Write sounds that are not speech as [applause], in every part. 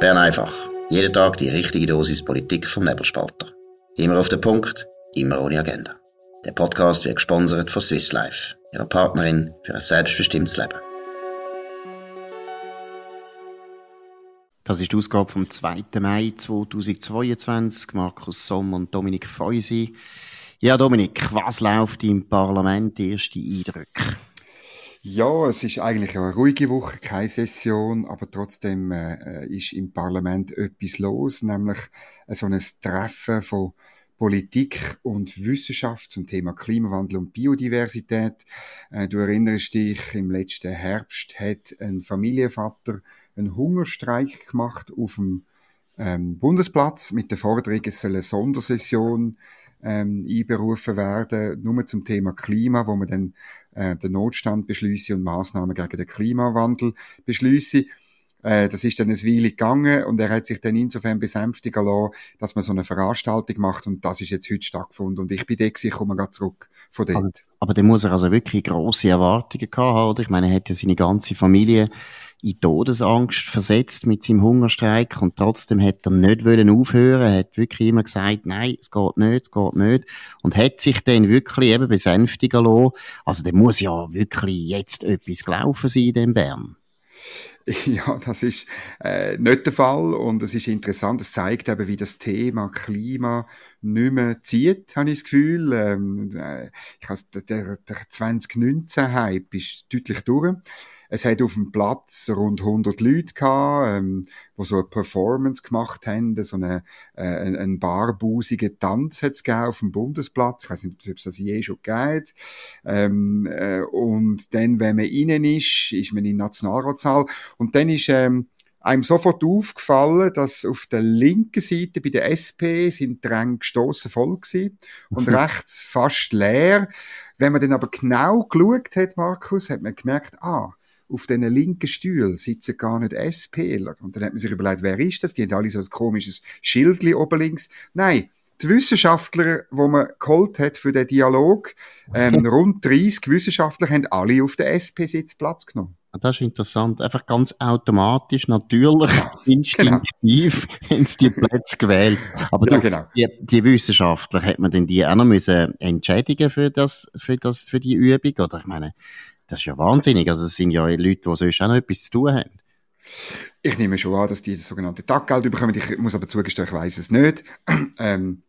Bern einfach. Jeden Tag die richtige Dosis Politik vom Nebelspalter. Immer auf den Punkt, immer ohne Agenda. Der Podcast wird gesponsert von Swiss Life, ihrer Partnerin für ein selbstbestimmtes Leben. Das ist die Ausgabe vom 2. Mai 2022. Markus Somm und Dominik Feusi. Ja, Dominik, was läuft im Parlament? Erste Eindrücke? Ja, es ist eigentlich eine ruhige Woche, keine Session, aber trotzdem äh, ist im Parlament etwas los, nämlich so ein Treffen von Politik und Wissenschaft zum Thema Klimawandel und Biodiversität. Äh, du erinnerst dich, im letzten Herbst hat ein Familienvater einen Hungerstreik gemacht auf dem ähm, Bundesplatz mit der Forderung, es soll eine Sondersession ähm, einberufen werden, nur zum Thema Klima, wo man dann äh, den Notstand beschließen und Maßnahmen gegen den Klimawandel beschließen. Äh, das ist dann eine Weile gegangen und er hat sich dann insofern besänftigen lassen, dass man so eine Veranstaltung macht und das ist jetzt heute stattgefunden und ich bin da ich komme gerade zurück von dort. Aber, aber der muss er also wirklich grosse Erwartungen gehabt haben, oder? Ich meine, er hat ja seine ganze Familie in Todesangst versetzt mit seinem Hungerstreik und trotzdem hat er nicht wollen aufhören, er hat wirklich immer gesagt, nein, es geht nicht, es geht nicht und hat sich dann wirklich eben besänftigen lassen. Also der muss ja wirklich jetzt etwas gelaufen sein in dem Bern. [laughs] Ja, das ist äh, nicht der Fall und es ist interessant, es zeigt eben, wie das Thema Klima nicht mehr zieht, habe ich das Gefühl. Ähm, äh, ich has, der, der 2019-Hype ist deutlich durch. Es hat auf dem Platz rund 100 Leute gehabt, ähm, die so eine Performance gemacht haben, so eine, äh, einen barbusigen Tanz hat es auf dem Bundesplatz. Ich weiß nicht, ob es das je schon geht. Ähm, äh, und dann, wenn man innen ist, ist man in Nationalratssaal und dann ist, ähm, einem sofort aufgefallen, dass auf der linken Seite bei der SP sind die Ränge gestossen voll gewesen und [laughs] rechts fast leer. Wenn man dann aber genau geschaut hat, Markus, hat man gemerkt, ah, auf diesen linken Stühlen sitzen gar nicht SPler. Und dann hat man sich überlegt, wer ist das? Die haben alle so ein komisches Schildli oben links. Nein, die Wissenschaftler, die man geholt hat für den Dialog, ähm, [laughs] rund 30 Wissenschaftler haben alle auf den SP-Sitz Platz genommen. Ah, das ist interessant. Einfach ganz automatisch, natürlich, [laughs] instinktiv genau. haben sie die Plätze gewählt. Aber ja, genau. die, die, Wissenschaftler, hat man denn die auch noch müssen entschädigen für das, für das, für die Übung? Oder ich meine, das ist ja wahnsinnig. Also es sind ja Leute, die sonst auch noch etwas zu tun haben. Ich nehme schon an, dass die das sogenannte Taggeld bekommen. Ich muss aber zugestehen, ich weiß es nicht. [clears throat] ähm,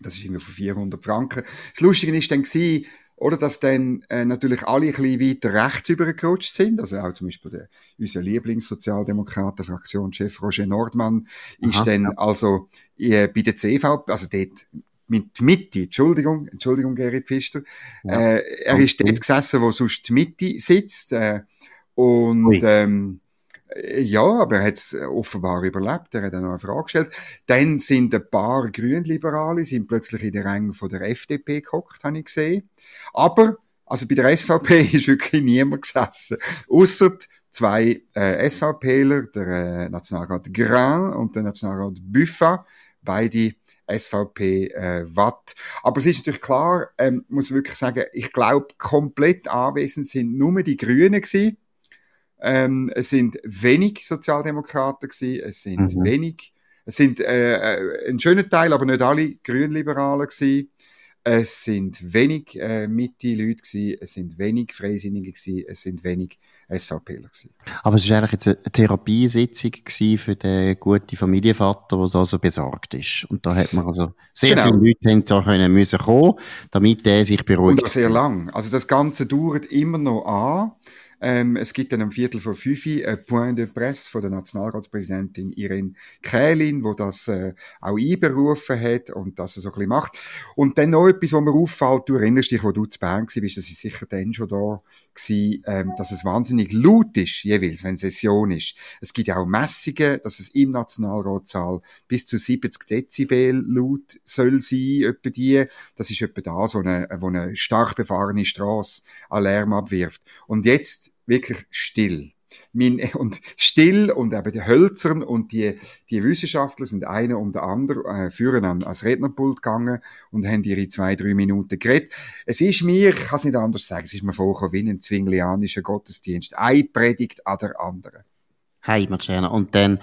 das ist irgendwie von 400 Franken. Das Lustige ist dann gewesen, oder dass dann äh, natürlich alle ein bisschen weiter rechts übergerutscht sind. Also auch zum Beispiel der, unser Lieblingssozialdemokraten-Fraktionschef Roger Nordmann ist Aha, dann ja. also äh, bei der CV, also dort mit Mitte, Entschuldigung, Entschuldigung, Gerrit Pfister, ja. äh, er ist dort gesessen, wo sonst die Mitte sitzt, äh, und, ähm, ja, aber er hat es offenbar überlebt. Er hat dann noch eine Frage gestellt. Dann sind ein paar Grünliberale sind plötzlich in den Rängen von der FDP gehockt, habe ich gesehen. Aber, also bei der SVP [laughs] ist wirklich niemand gesessen. Ausser zwei äh, SVPler, der äh, Nationalrat Grand und der Nationalrat Buffa, beide SVP äh, Watt. Aber es ist natürlich klar, ähm, muss wirklich sagen, ich glaube, komplett anwesend sind nur die Grünen gewesen. Ähm, es sind wenig Sozialdemokraten gewesen, es sind mhm. wenig, es sind äh, äh ein schöner Teil, aber nicht alle Grünliberalen gewesen. Es sind wenig äh, Mitte-Leute gewesen, es sind wenig Freisinnige gewesen, es sind wenig SVPler gewesen. Aber es war eigentlich jetzt eine Therapiesitzung für den guten Familienvater, der also besorgt ist. Und da hat man also sehr genau. viele Leute haben da können müssen kommen, damit er sich beruhigt. Und auch sehr lang. Also das Ganze dauert immer noch an. Ähm, es gibt dann am Viertel vor fünf ein Point de Presse von der Nationalratspräsidentin Irene Kählin, wo das äh, auch einberufen hat und das so ein bisschen macht. Und dann noch etwas, was mir auffällt, du erinnerst dich, wo du zu Bern warst, das ist sicher dann schon da gewesen, ähm, dass es wahnsinnig laut ist, jeweils, wenn Session ist. Es gibt ja auch Messungen, dass es im Nationalratssaal bis zu 70 Dezibel laut soll sein, etwa die. Das ist etwa das, wo eine, wo eine stark befahrene Straße Alarm abwirft. Und jetzt wirklich still. Mein, [laughs] und still und eben die Hölzern und die, die Wissenschaftler sind einer um den anderen, äh, führen an, als Rednerpult gegangen und haben ihre zwei, drei Minuten geredet. Es ist mir, ich kann es nicht anders sagen, es ist mir vorgekommen wie ein zwinglianischer Gottesdienst. Ein Predigt an der anderen. Hey, Marciana. Und dann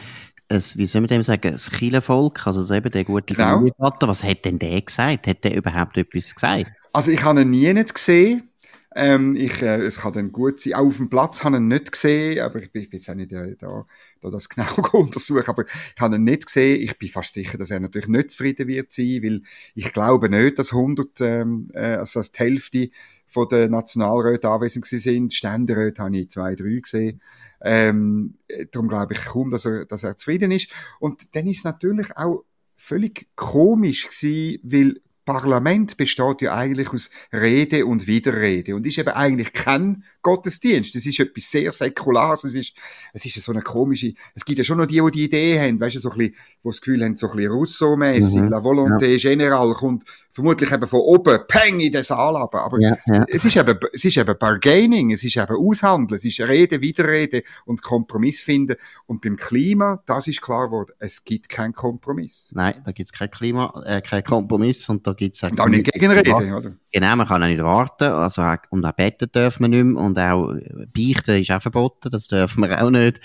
ein, wie soll man dem sagen, ein Kirchenvolk, also eben der gute genau. was hat denn der gesagt? Hat der überhaupt etwas gesagt? Also ich habe ihn nie nicht gesehen. Ähm, ich, äh, es kann dann gut sein. Auch auf dem Platz habe ich ihn nicht gesehen, aber ich bin, ich bin jetzt auch nicht äh, da, da das genau [laughs] untersuchen, aber ich habe ihn nicht gesehen. Ich bin fast sicher, dass er natürlich nicht zufrieden wird sein, weil ich glaube nicht, dass 100, ähm, äh, also dass die Hälfte von den Nationalräten anwesend sind. Ständeräte habe ich zwei, drei gesehen. Ähm, darum glaube ich kaum, dass er, dass er zufrieden ist. Und dann ist es natürlich auch völlig komisch gewesen, weil Parlament besteht ja eigentlich aus Rede und Widerrede und ist eben eigentlich kein Gottesdienst. Es ist etwas sehr Säkulares. Es ist, es ist so eine komische, es gibt ja schon noch die, die die Idee haben, weißt du, so ein bisschen, wo das Gefühl haben, so ein bisschen Rousseau-mässig, mhm. La Volonté ja. Générale kommt vermutlich eben von oben, peng in den Saal aber, aber ja, ja. es ist eben, es ist eben Bargaining, es ist eben Aushandeln, es ist Rede, Widerrede und Kompromiss finden und beim Klima, das ist klar geworden, es gibt keinen Kompromiss. Nein, da gibt es kein Klima, äh, kein Kompromiss und da gibt es auch... Und auch nicht Gegenrede, oder? Genau, man kann auch nicht warten, also, und auch beten dürfen wir nicht mehr und auch beichten ist auch verboten, das dürfen wir auch nicht.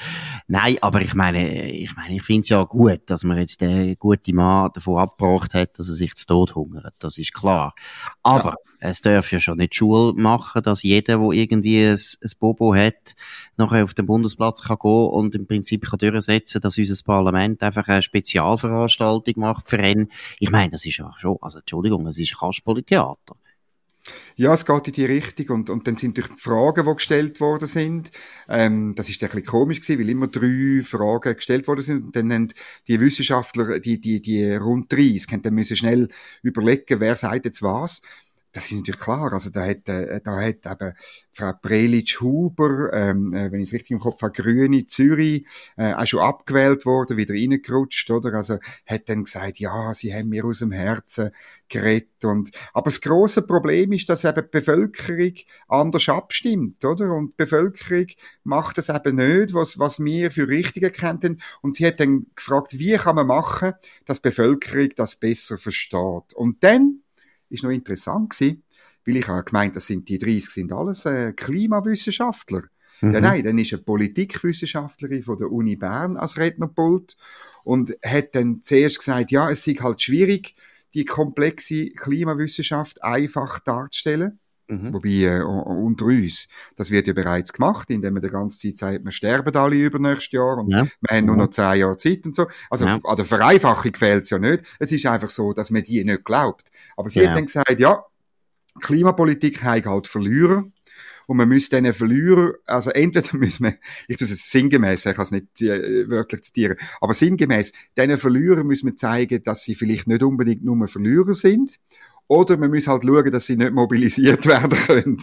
Nein, aber ich meine, ich meine, ich finde es ja gut, dass man jetzt den guten Mann davon abgebracht hat, dass er sich zu Tod hungert das ist klar. Aber ja. es darf ja schon nicht Schule machen, dass jeder, der irgendwie ein, ein Bobo hat, nachher auf den Bundesplatz kann gehen und im Prinzip kann durchsetzen, dass unser Parlament einfach eine Spezialveranstaltung macht für ihn. Ich meine, das ist ja schon, also Entschuldigung, es ist Kasperli-Theater. Ja, es geht in die Richtung und, und dann sind durch die Fragen, die gestellt worden sind, ähm, das ist ein bisschen komisch gewesen, weil immer drei Fragen gestellt worden sind. Und dann haben die Wissenschaftler, die, die, die rund 30, dann müssen schnell überlegen, wer sagt jetzt was das ist natürlich klar. Also da hat, äh, da hat eben Frau Prelitsch-Huber, ähm, äh, wenn ich es richtig im Kopf habe, Grüne Zürich, äh, auch schon abgewählt worden, wieder reingerutscht, oder? Also hat dann gesagt, ja, sie haben mir aus dem Herzen geredet. Und, aber das große Problem ist, dass eben die Bevölkerung anders abstimmt, oder? Und die Bevölkerung macht das eben nicht, was, was wir für richtig erkannt haben. Und sie hat dann gefragt, wie kann man machen, dass die Bevölkerung das besser versteht. Und dann ist noch interessant gewesen, weil ich habe gemeint, das sind die 30 sind alles äh, Klimawissenschaftler. Mhm. Ja, nein, dann ist eine Politikwissenschaftlerin von der Uni Bern als Rednerpult und hat dann zuerst gesagt, ja, es ist halt schwierig, die komplexe Klimawissenschaft einfach darzustellen. Mhm. Wobei, äh, unter uns, das wird ja bereits gemacht, indem man die ganze Zeit sagt, wir sterben alle über nächstes Jahr und ja. wir haben nur noch zehn Jahre Zeit und so. Also ja. an der Vereinfachung fehlt es ja nicht. Es ist einfach so, dass man die nicht glaubt. Aber sie ja. hat dann gesagt, ja, Klimapolitik hat halt Verlierer. Und man müsste diesen Verlierer, also entweder [laughs] müssen wir, ich tue es jetzt sinngemäß, ich kann es nicht äh, wörtlich zitieren, aber sinngemäß, diesen Verlierern müssen wir zeigen, dass sie vielleicht nicht unbedingt nur Verlierer sind oder man muss halt schauen, dass sie nicht mobilisiert [laughs] werden können.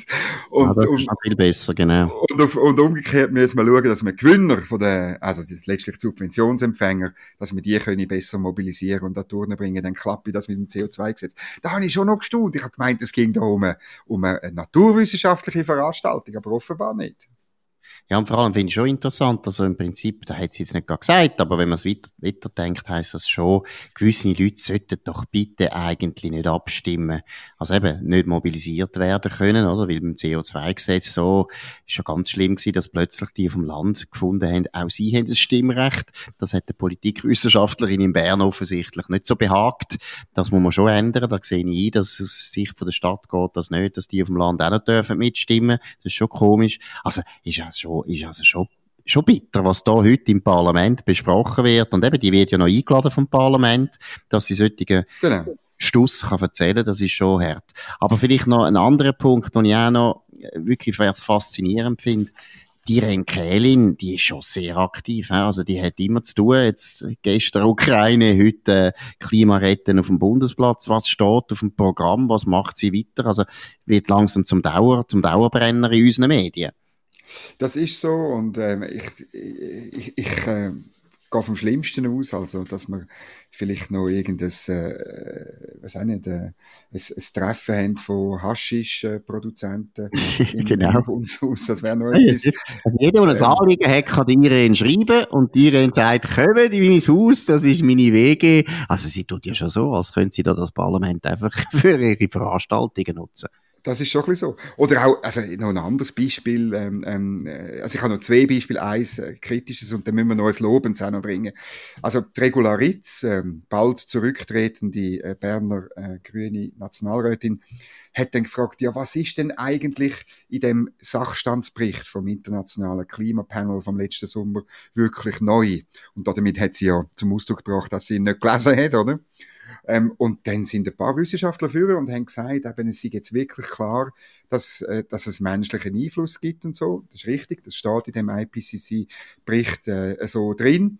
Und, ja, das ist und, viel besser, genau. Und, auf, und umgekehrt müssen wir schauen, dass wir Gewinner von den, also die, letztlich Subventionsempfänger, dass wir die können besser mobilisieren und da durchbringen, dann klappt das mit dem CO2-Gesetz. Da habe ich schon noch gestaunt. Ich habe gemeint, es ging da um eine, um eine naturwissenschaftliche Veranstaltung, aber offenbar nicht. Ja, und vor allem finde ich schon interessant, also im Prinzip, da hat sie jetzt nicht gerade gesagt, aber wenn man es weiter, weiter denkt, heisst das schon, gewisse Leute sollten doch bitte eigentlich nicht abstimmen. Also eben, nicht mobilisiert werden können, oder? Weil beim CO2-Gesetz so, ist schon ganz schlimm gewesen, dass plötzlich die vom Land gefunden haben, auch sie haben das Stimmrecht. Das hat der Politikwissenschaftlerin in Bern offensichtlich nicht so behagt. Das muss man schon ändern. Da sehe ich ein, dass aus Sicht von der Stadt geht das nicht, dass die dem Land auch nicht dürfen mitstimmen. Das ist schon komisch. Also, ist ja schon ist also schon schon bitter, was da heute im Parlament besprochen wird. Und eben, die wird ja noch eingeladen vom Parlament, dass sie solche genau. Stuss kann erzählen, das ist schon hart. Aber vielleicht noch ein anderer Punkt, den ich auch noch wirklich faszinierend finde. Die Renkelin, die ist schon sehr aktiv. Also die hat immer zu tun. Jetzt gestern Ukraine, heute Klimaretten auf dem Bundesplatz. Was steht auf dem Programm? Was macht sie weiter? Also wird langsam zum Dauer, zum Dauerbrenner in unseren Medien. Das ist so und ähm, ich, ich, ich äh, gehe vom Schlimmsten aus, also dass wir vielleicht noch irgendein, äh, was auch nicht, äh, ein, ein Treffen haben von Haschisch-Produzenten [laughs] genau. uns aus, das wäre noch etwas. Also jeder, der ein ähm, Anliegen hat, kann die Irene schreiben und die Irene sagt, kommen in mein Haus, das ist meine Wege. Also sie tut ja schon so, als könnte sie da das Parlament einfach [laughs] für ihre Veranstaltungen nutzen. Das ist schon ein bisschen so. Oder auch, also noch ein anderes Beispiel, ähm, ähm, äh, also ich habe noch zwei Beispiele, eins äh, kritisches und dann müssen wir noch ein Lobens auch noch bringen. Also die Regularitz, ähm, bald zurücktretende äh, Berner äh, grüne Nationalrätin, hat dann gefragt, ja, was ist denn eigentlich in dem Sachstandsbericht vom Internationalen Klimapanel vom letzten Sommer wirklich neu? Und damit hat sie ja zum Ausdruck gebracht, dass sie ihn nicht gelesen hat, oder? Ähm, und dann sind ein paar Wissenschaftler führen und haben gesagt, eben, es ist jetzt wirklich klar, dass, äh, dass es menschlichen Einfluss gibt und so. Das ist richtig, das steht in dem IPCC-Bericht äh, so drin.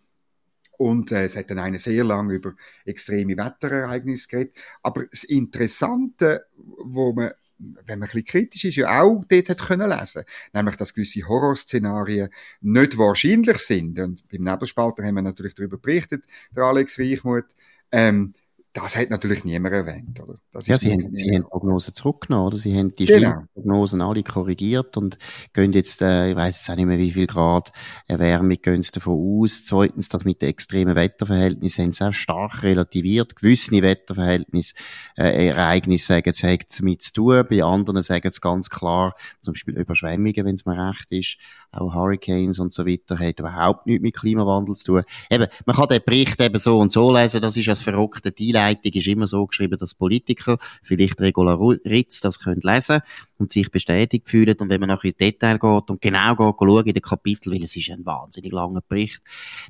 Und äh, es hat dann eine sehr lange über extreme Wetterereignisse geredet. Aber das Interessante, wo man wenn man ein bisschen kritisch ist, ja auch dort hat können lesen. Nämlich, dass gewisse Horrorszenarien nicht wahrscheinlich sind. Und beim Nebelspalter haben wir natürlich darüber berichtet, der Alex Reichmuth. Ähm, das hat natürlich niemand erwähnt. Oder? Das ja, sie, haben, sie haben Prognosen zurückgenommen, oder? Sie haben die genau. Prognosen alle korrigiert und gehen jetzt, äh, ich weiß jetzt auch nicht mehr, wie viel Grad Erwärmung gehen sie davon aus. Zweitens, das mit den extremen Wetterverhältnissen haben sie auch stark relativiert. Gewisse Wetterverhältnisse, äh, Ereignisse sagen, es hat mit zu tun. Bei anderen sagen sie ganz klar, zum Beispiel Überschwemmungen, wenn es mir recht ist, auch Hurricanes und so weiter, hat überhaupt nichts mit Klimawandel zu tun. Eben, man kann den Bericht eben so und so lesen, das ist als verrückte Einleitung, ist immer so geschrieben, dass Politiker, vielleicht Regularitz, das können lesen und sich bestätigt fühlen. Und wenn man nachher in Detail geht und genau geht, schaut in den Kapitel, weil es ist ein wahnsinnig langer Bericht,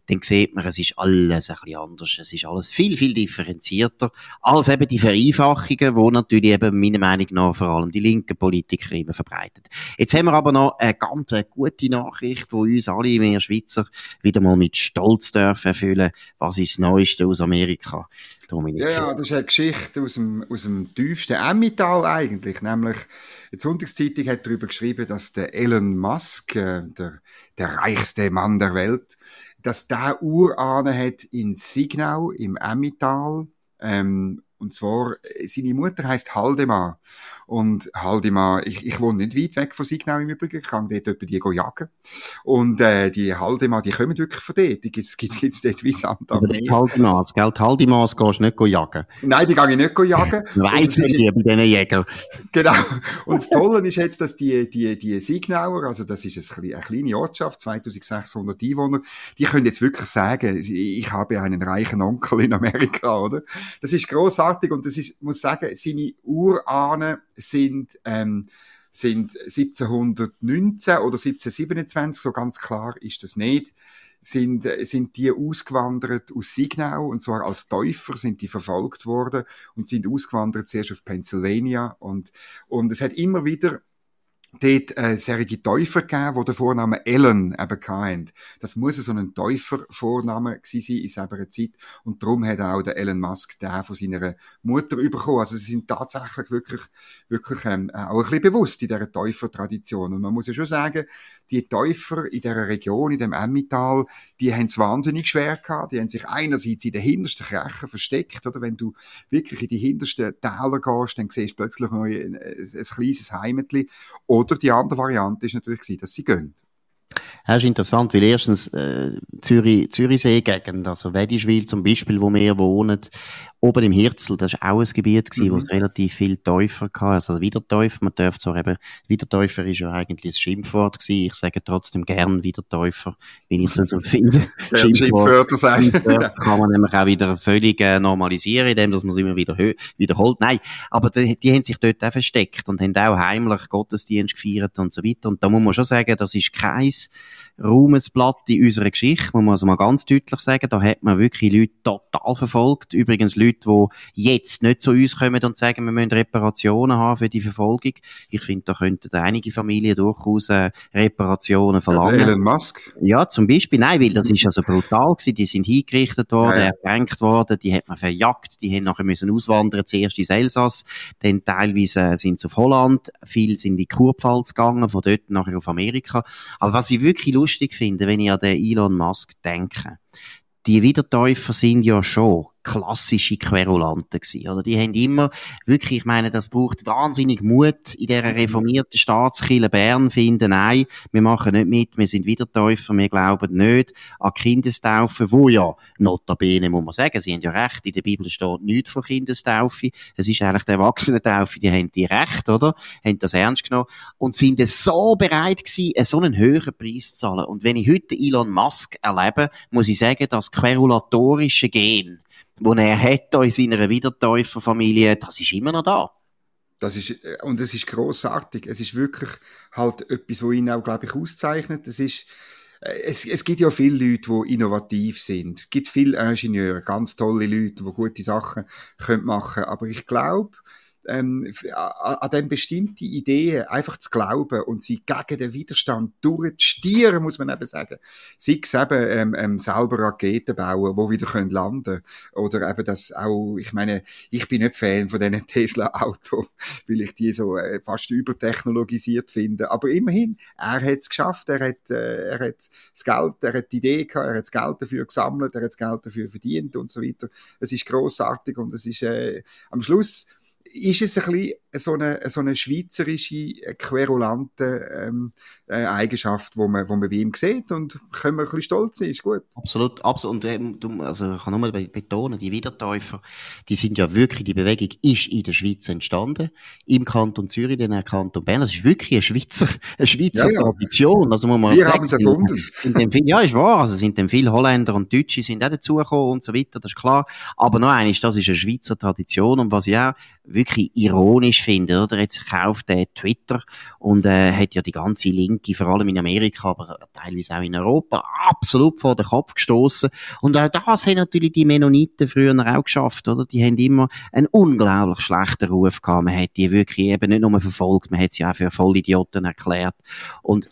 dann sieht man, es ist alles ein bisschen anders. Es ist alles viel, viel differenzierter als eben die Vereinfachungen, wo natürlich eben meiner Meinung nach vor allem die linken Politiker immer verbreitet. Jetzt haben wir aber noch eine ganz gute Nachricht, die uns alle mehr Schweizer wieder mal mit Stolz dürfen erfüllen. Was ist das Neueste aus Amerika? Dominik. Ja, ja, das ist eine Geschichte aus dem, aus dem tiefsten Emmental eigentlich, nämlich die Sonntagszeitung hat darüber geschrieben, dass der Elon Musk, äh, der, der reichste Mann der Welt, dass der Urahne hat in Signau im Emmental, ähm, und zwar, seine Mutter heißt Haldemar. Und Haldemar, ich, ich wohne nicht weit weg von Signau im Übrigen, ich kann dort etwa die jagen. Und äh, die Haldemar, die kommen wirklich von dort. Die gibt's, gibt's, gibt's dort wie Sand am Meer. Haldemars, gell? Die Haldemars gehst du nicht jagen. Nein, die gehe ich nicht jagen. Weiss nicht, wie bei diesen Jägern. Genau. Und das Tolle ist jetzt, dass die, die, die Signauer, also das ist eine, eine kleine Ortschaft, 2600 Einwohner, die können jetzt wirklich sagen, ich habe einen reichen Onkel in Amerika, oder? Das ist großartig und das ist, muss sagen, seine Urahnen sind, ähm, sind 1719 oder 1727, so ganz klar ist das nicht, sind, sind die ausgewandert aus Signau, und zwar als Täufer sind die verfolgt worden und sind ausgewandert zuerst auf Pennsylvania und, und es hat immer wieder dort äh, serige Täufer gegeben, die den Vornamen Ellen eben hatten. Das muss so ein Täufervorname gewesen sein in selber Zeit. Und darum hat auch der Elon Musk den von seiner Mutter bekommen. Also sie sind tatsächlich wirklich, wirklich ähm, auch ein bisschen bewusst in dieser Täufertradition. Und man muss ja schon sagen, die Täufer in dieser Region, in dem Emmental, die haben es wahnsinnig schwer gehabt. Die haben sich einerseits in den hintersten Krechen versteckt, oder? Wenn du wirklich in die hintersten Täler gehst, dann siehst du plötzlich noch ein, ein, ein kleines Heimetli. Oder die andere Variante ist natürlich, dass sie gehen. Das ist interessant, weil erstens äh, Zürich, Zürichsee-Gegend, also Wedischwil zum Beispiel, wo wir wohnen, oben im Hirzel, das war auch ein Gebiet, gewesen, mhm. wo es relativ viel Täufer hatte, also Wiedertäufer, man darf zwar eben, Wiedertäufer ist ja eigentlich ein Schimpfwort gewesen, ich sage trotzdem gern Wiedertäufer, wenn ich es [laughs] so finde. Schimpfwörter sagen. kann man nämlich auch wieder völlig äh, normalisieren, indem dass man es immer wieder wiederholt. Nein, aber die, die haben sich dort auch versteckt und haben auch heimlich Gottesdienst gefeiert und so weiter und da muss man schon sagen, das ist kein Ruhmesblatt in unserer Geschichte, muss man also mal ganz deutlich sagen, da hat man wirklich Leute total verfolgt, übrigens Leute, Leute, die jetzt nicht zu uns kommen und sagen, wir müssen Reparationen haben für die Verfolgung. Ich finde, da könnten einige Familien durchaus äh, Reparationen verlangen. Ja, Elon Musk? Ja, zum Beispiel. Nein, weil das ist also brutal gewesen. Die sind hingerichtet worden, ja, ertränkt worden, die hat man verjagt, die haben nachher müssen auswandern, zuerst ins Elsass, dann teilweise äh, sind sie auf Holland, viele sind in die Kurpfalz gegangen, von dort nachher auf Amerika. Aber was ich wirklich lustig finde, wenn ich an den Elon Musk denke, die Wiedertäufer sind ja schon klassische Querulanten gewesen, oder? Die haben immer, wirklich, ich meine, das braucht wahnsinnig Mut in dieser reformierten Staatskirche Bern finden, nein, wir machen nicht mit, wir sind Wiedertäufer, wir glauben nicht an Kindestaufe, wo ja, notabene muss man sagen, sie haben ja recht, in der Bibel steht nichts von Kindestaufe, es ist eigentlich die Erwachsenentaufe, die haben die recht, oder? Haben das ernst genommen und sind so bereit gewesen, so einen höheren Preis zu zahlen. Und wenn ich heute Elon Musk erlebe, muss ich sagen, das querulatorische Gen, wo er hat in seiner Wiedertäuferfamilie, das ist immer noch da. Das ist, äh, und es ist großartig. Es ist wirklich halt etwas, was ihn auch, glaube ich, auszeichnet. Es ist, äh, es, es gibt ja viele Leute, die innovativ sind. Es gibt viele Ingenieure, ganz tolle Leute, die gute Sachen können machen. Aber ich glaube, ähm, an, dem bestimmte Ideen einfach zu glauben und sie gegen den Widerstand durchzustieren, muss man eben sagen. Sei es eben ähm, ähm, selber Raketen bauen, wo wieder können landen Oder eben das auch, ich meine, ich bin nicht Fan von diesen [laughs] Tesla-Autos, weil ich die so äh, fast übertechnologisiert finde. Aber immerhin, er hat es geschafft, er hat, äh, er hat das Geld, er hat die Idee gehabt, er hat das Geld dafür gesammelt, er hat das Geld dafür verdient und so weiter. Es ist großartig und es ist äh, am Schluss ist es ein bisschen so eine, so eine schweizerische, äh, querulante ähm, äh, Eigenschaft, wo man, wo man bei ihm sieht und können wir ein bisschen stolz sein, ist gut. Absolut, absolut. Und ähm, also ich kann nur betonen, die Wiedertäufer, die sind ja wirklich, die Bewegung ist in der Schweiz entstanden, im Kanton Zürich, den Kanton Bern. Das ist wirklich eine Schweizer, eine Schweizer ja, ja. Tradition. Also muss man Wir haben es erfunden. Sind, sind viel, ja, ist wahr. Also sind dann viele Holländer und Deutsche sind auch dazugekommen und so weiter, das ist klar. Aber noch eines, das ist eine Schweizer Tradition und was ich auch wirklich ironisch finde, oder? Jetzt kauft er Twitter und äh, hat ja die ganze Linke, vor allem in Amerika, aber teilweise auch in Europa, absolut vor den Kopf gestoßen. Und auch das haben natürlich die Mennoniten früher auch geschafft, oder? Die haben immer einen unglaublich schlechten Ruf gehabt. Man hat die wirklich eben nicht nur verfolgt, man hat sie auch für Vollidioten erklärt. Und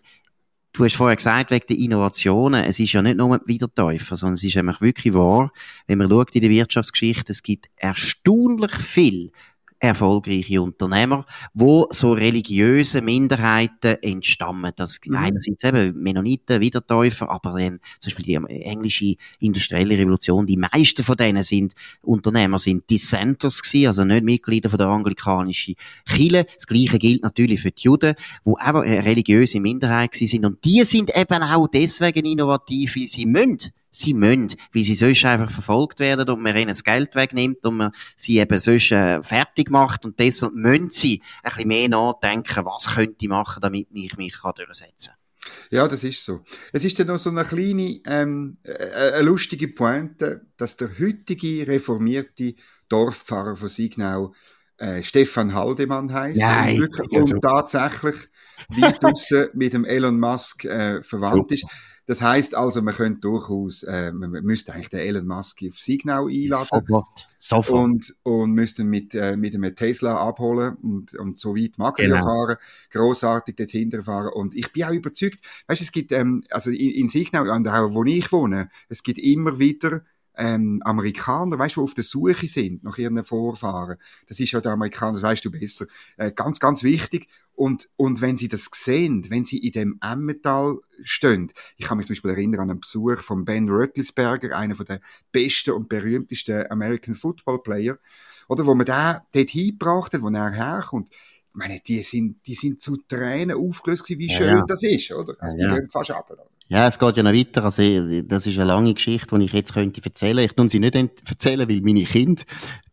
Du hast vorher gesagt, wegen der Innovationen, es ist ja nicht nur ein Wiedertäufer, sondern es ist nämlich wirklich wahr, wenn man schaut in der Wirtschaftsgeschichte, es gibt erstaunlich viel erfolgreiche Unternehmer, wo so religiöse Minderheiten entstammen. Das mhm. einerseits eben Mennoniten, Wiedertäufer, aber dann zum Beispiel die englische industrielle Revolution, die meisten von denen sind Unternehmer, sind Dissenters gewesen, also nicht Mitglieder von der anglikanischen Kirche. Das Gleiche gilt natürlich für die Juden, wo einfach eine religiöse Minderheit sind und die sind eben auch deswegen innovativ, wie sie müssen sie müssen, weil sie sonst einfach verfolgt werden und man ihnen das Geld wegnimmt und man sie eben sonst äh, fertig macht und deshalb müssen sie ein bisschen mehr nachdenken, was könnte ich machen, damit ich mich kann durchsetzen kann. Ja, das ist so. Es ist dann noch so eine kleine, ähm, äh, eine lustige Pointe, dass der heutige reformierte Dorfpfarrer von Signau äh, Stefan Haldemann heißt und, und tatsächlich weit [laughs] draussen mit dem Elon Musk äh, verwandt Super. ist. Das heißt also, man könnte durchaus, äh, man müsste eigentlich den Elon Musk auf Signal einladen. Sofort. Sofort. Und, und müsste mit, äh, mit einem Tesla abholen und, und so weit mag genau. fahren, grossartig dorthin fahren. Und ich bin auch überzeugt, weißt du, es gibt, ähm, also in, in Signal, an der, wo ich wohne, es gibt immer wieder ähm, Amerikaner, weißt du, auf der Suche sind nach ihren Vorfahren. Das ist ja der Amerikaner, das weißt du besser. Äh, ganz, ganz wichtig. Und, und wenn sie das sehen, wenn sie in dem Emmental stehen, ich kann mich zum Beispiel erinnern an einen Besuch von Ben Röttlisberger, einer der besten und berühmtesten American Football Player, oder, wo man den dort hingebracht hat, wo er herkommt. Ich meine, die sind, die sind zu Tränen aufgelöst gewesen, wie schön ja, das ist, oder? Also, ja, die gehen fast ab, oder? Ja, es geht ja noch weiter. Also, das ist eine lange Geschichte, die ich jetzt könnte erzählen. Ich tue sie nicht erzählen, weil meine Kinder,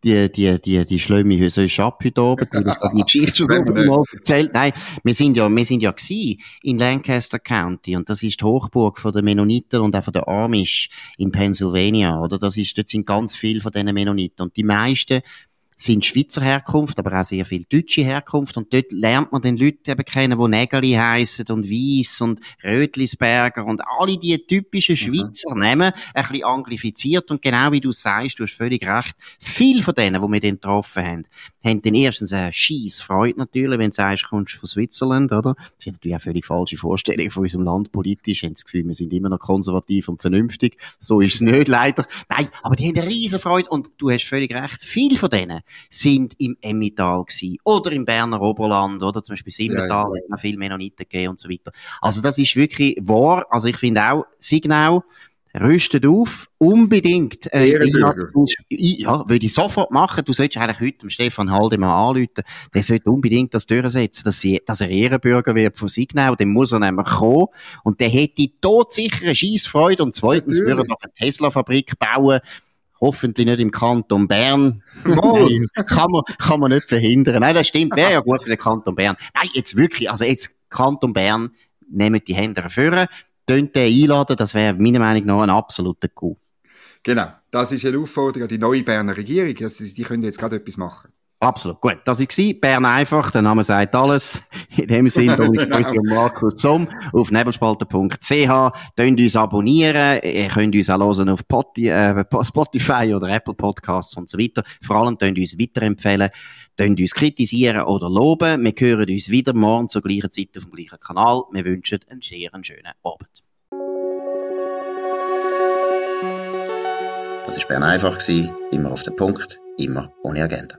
die, die, die, die schlagen mich sonst ab heute Abend, weil ich die Geschichte schon mal erzählt. Nein, wir sind ja, wir sind ja gewesen in Lancaster County und das ist die Hochburg von der Mennoniten und auch von der Amish in Pennsylvania, oder? Das ist, dort sind ganz viele von diesen Mennoniten und die meisten sind Schweizer Herkunft, aber auch sehr viel deutsche Herkunft. Und dort lernt man den Leute eben kennen, die Nägeli heissen und Weiss und Rötlisberger und alle die typischen mhm. Schweizer mhm. Namen, ein bisschen anglifiziert. Und genau wie du sagst, du hast völlig recht, viel von denen, die wir dann getroffen haben, haben dann erstens eine scheisse Freude natürlich, wenn du sagst, kommst von Switzerland, oder? Das sind natürlich auch völlig falsche Vorstellungen von unserem Land politisch. Haben das Gefühl, wir sind immer noch konservativ und vernünftig. So ist es nicht, [laughs] leider. Nein, aber die haben eine riesen Freude und du hast völlig recht. Viele von denen sind im Emmital gewesen. Oder im Berner Oberland, oder? Zum Beispiel Simmental, ja, ja. hat noch viel Mennoniten gegeben und so weiter. Also das ist wirklich wahr. Also ich finde auch, Signau, rüstet auf, unbedingt. Äh. Ja, würde ich sofort machen. Du solltest eigentlich heute dem Stefan Haldemann anrufen. Der sollte unbedingt das durchsetzen, dass, sie, dass er Ehrenbürger wird von Signal. Dann muss er nämlich kommen. Und der hätte todsichere Scheissfreude. Und zweitens würde er noch eine Tesla-Fabrik bauen. Hoffentlich nicht im Kanton Bern. [laughs] Nein, kann man, kann man nicht verhindern. Nein, das stimmt. Wäre ja gut für den Kanton Bern. Nein, jetzt wirklich, also jetzt Kanton Bern, nehmen die Hände führen könnt den einladen, das wäre meiner Meinung nach ein absoluter Coup. Genau, das ist eine Aufforderung an die neue Berner Regierung. Also, die können jetzt gerade etwas machen. Absolut. Gut, das war Bern einfach, der Name sagt alles. [laughs] In dem Sinne, Dominik Brütti [laughs] und Markus Somm auf nebelspalter.ch. Könnt uns abonnieren. Ihr könnt uns auch hören auf äh, Spotify oder Apple Podcasts und so weiter. Vor allem könnt uns weiterempfehlen. Könnt uns kritisieren oder loben. Wir hören uns wieder morgen zur gleichen Zeit auf dem gleichen Kanal. Wir wünschen einen sehr schönen Abend. Das war Bern einfach. Immer auf den Punkt, immer ohne Agenda